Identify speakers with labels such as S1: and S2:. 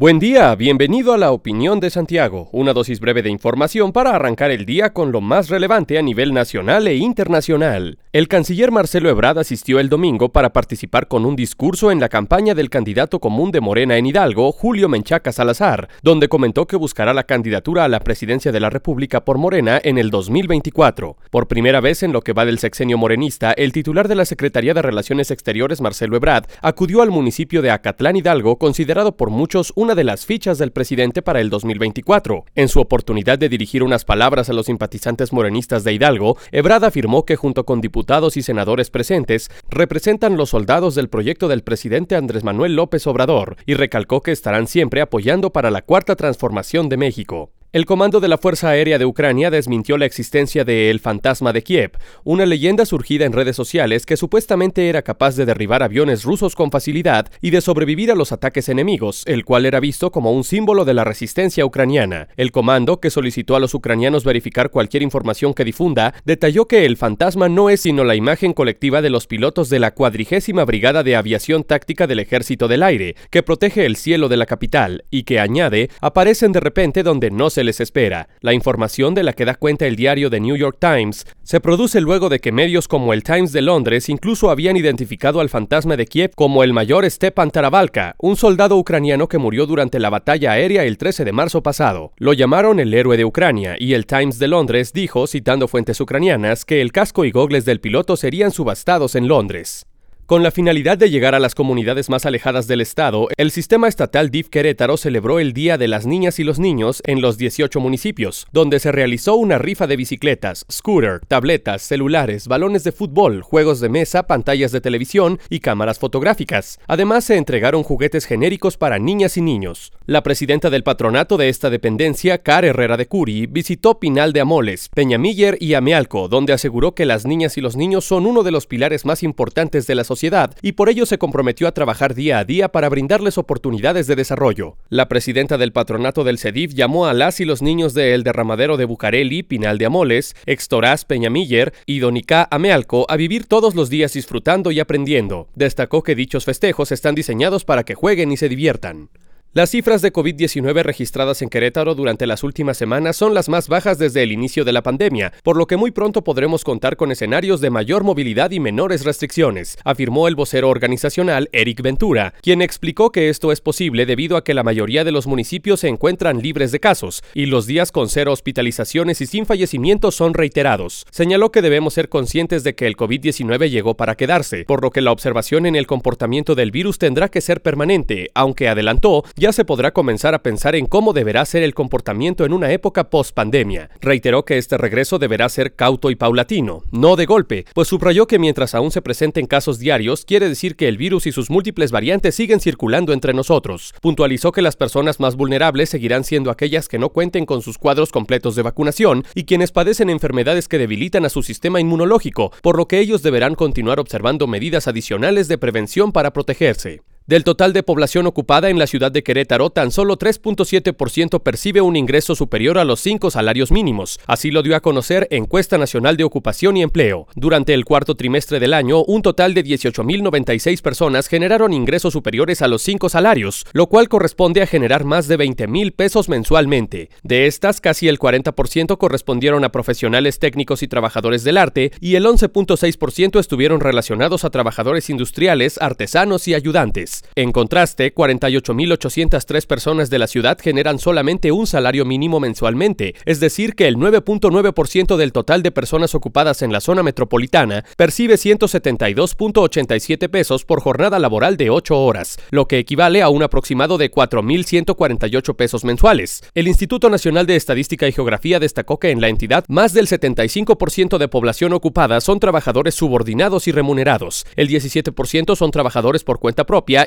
S1: Buen día, bienvenido a la opinión de Santiago, una dosis breve de información para arrancar el día con lo más relevante a nivel nacional e internacional. El canciller Marcelo Ebrard asistió el domingo para participar con un discurso en la campaña del candidato común de Morena en Hidalgo, Julio Menchaca Salazar, donde comentó que buscará la candidatura a la presidencia de la República por Morena en el 2024. Por primera vez en lo que va del sexenio morenista, el titular de la Secretaría de Relaciones Exteriores, Marcelo Ebrard, acudió al municipio de Acatlán Hidalgo, considerado por muchos un una de las fichas del presidente para el 2024. En su oportunidad de dirigir unas palabras a los simpatizantes morenistas de Hidalgo, Ebrard afirmó que junto con diputados y senadores presentes, representan los soldados del proyecto del presidente Andrés Manuel López Obrador y recalcó que estarán siempre apoyando para la cuarta transformación de México. El comando de la Fuerza Aérea de Ucrania desmintió la existencia de El Fantasma de Kiev, una leyenda surgida en redes sociales que supuestamente era capaz de derribar aviones rusos con facilidad y de sobrevivir a los ataques enemigos, el cual era visto como un símbolo de la resistencia ucraniana. El comando, que solicitó a los ucranianos verificar cualquier información que difunda, detalló que el fantasma no es sino la imagen colectiva de los pilotos de la cuadrigésima Brigada de Aviación Táctica del Ejército del Aire, que protege el cielo de la capital, y que añade, aparecen de repente donde no se se les espera. La información de la que da cuenta el diario The New York Times se produce luego de que medios como el Times de Londres incluso habían identificado al fantasma de Kiev como el mayor Stepan Tarabalka, un soldado ucraniano que murió durante la batalla aérea el 13 de marzo pasado. Lo llamaron el héroe de Ucrania y el Times de Londres dijo, citando fuentes ucranianas, que el casco y gogles del piloto serían subastados en Londres. Con la finalidad de llegar a las comunidades más alejadas del estado, el sistema estatal DIF Querétaro celebró el Día de las Niñas y los Niños en los 18 municipios, donde se realizó una rifa de bicicletas, scooter, tabletas, celulares, balones de fútbol, juegos de mesa, pantallas de televisión y cámaras fotográficas. Además, se entregaron juguetes genéricos para niñas y niños. La presidenta del patronato de esta dependencia, Car Herrera de Curi, visitó Pinal de Amoles, Peñamiller y Amealco, donde aseguró que las niñas y los niños son uno de los pilares más importantes de la sociedad y por ello se comprometió a trabajar día a día para brindarles oportunidades de desarrollo. La presidenta del patronato del CEDIF llamó a las y los niños de El Derramadero de Bucareli, Pinal de Amoles, Extorás Peñamiller y Donicá Amealco a vivir todos los días disfrutando y aprendiendo. Destacó que dichos festejos están diseñados para que jueguen y se diviertan. Las cifras de COVID-19 registradas en Querétaro durante las últimas semanas son las más bajas desde el inicio de la pandemia, por lo que muy pronto podremos contar con escenarios de mayor movilidad y menores restricciones, afirmó el vocero organizacional Eric Ventura, quien explicó que esto es posible debido a que la mayoría de los municipios se encuentran libres de casos y los días con cero hospitalizaciones y sin fallecimientos son reiterados. Señaló que debemos ser conscientes de que el COVID-19 llegó para quedarse, por lo que la observación en el comportamiento del virus tendrá que ser permanente, aunque adelantó ya se podrá comenzar a pensar en cómo deberá ser el comportamiento en una época post-pandemia. Reiteró que este regreso deberá ser cauto y paulatino, no de golpe, pues subrayó que mientras aún se presenten casos diarios, quiere decir que el virus y sus múltiples variantes siguen circulando entre nosotros. Puntualizó que las personas más vulnerables seguirán siendo aquellas que no cuenten con sus cuadros completos de vacunación y quienes padecen enfermedades que debilitan a su sistema inmunológico, por lo que ellos deberán continuar observando medidas adicionales de prevención para protegerse. Del total de población ocupada en la ciudad de Querétaro, tan solo 3.7% percibe un ingreso superior a los cinco salarios mínimos. Así lo dio a conocer Encuesta Nacional de Ocupación y Empleo. Durante el cuarto trimestre del año, un total de 18.096 personas generaron ingresos superiores a los cinco salarios, lo cual corresponde a generar más de 20 mil pesos mensualmente. De estas, casi el 40% correspondieron a profesionales técnicos y trabajadores del arte y el 11.6% estuvieron relacionados a trabajadores industriales, artesanos y ayudantes. En contraste, 48.803 personas de la ciudad generan solamente un salario mínimo mensualmente, es decir, que el 9.9% del total de personas ocupadas en la zona metropolitana percibe 172.87 pesos por jornada laboral de 8 horas, lo que equivale a un aproximado de 4.148 pesos mensuales. El Instituto Nacional de Estadística y Geografía destacó que en la entidad más del 75% de población ocupada son trabajadores subordinados y remunerados, el 17% son trabajadores por cuenta propia